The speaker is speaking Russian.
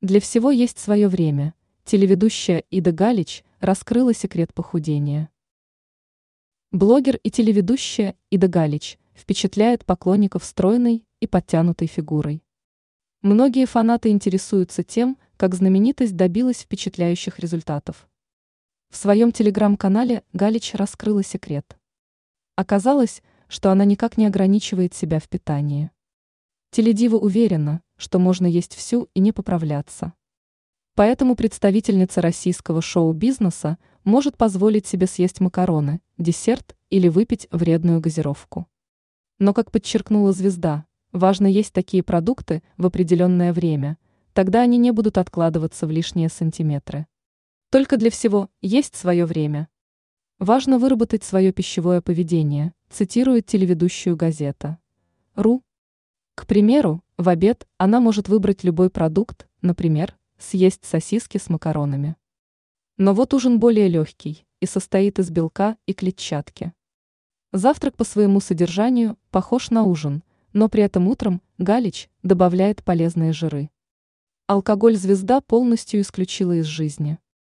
Для всего есть свое время. Телеведущая Ида Галич раскрыла секрет похудения. Блогер и телеведущая Ида Галич впечатляет поклонников стройной и подтянутой фигурой. Многие фанаты интересуются тем, как знаменитость добилась впечатляющих результатов. В своем телеграм-канале Галич раскрыла секрет. Оказалось, что она никак не ограничивает себя в питании. Теледива уверена, что можно есть всю и не поправляться. Поэтому представительница российского шоу-бизнеса может позволить себе съесть макароны, десерт или выпить вредную газировку. Но, как подчеркнула звезда, важно есть такие продукты в определенное время, тогда они не будут откладываться в лишние сантиметры. Только для всего есть свое время. Важно выработать свое пищевое поведение, цитирует телеведущую газета. РУ к примеру, в обед она может выбрать любой продукт, например, съесть сосиски с макаронами. Но вот ужин более легкий и состоит из белка и клетчатки. Завтрак по своему содержанию похож на ужин, но при этом утром Галич добавляет полезные жиры. Алкоголь звезда полностью исключила из жизни.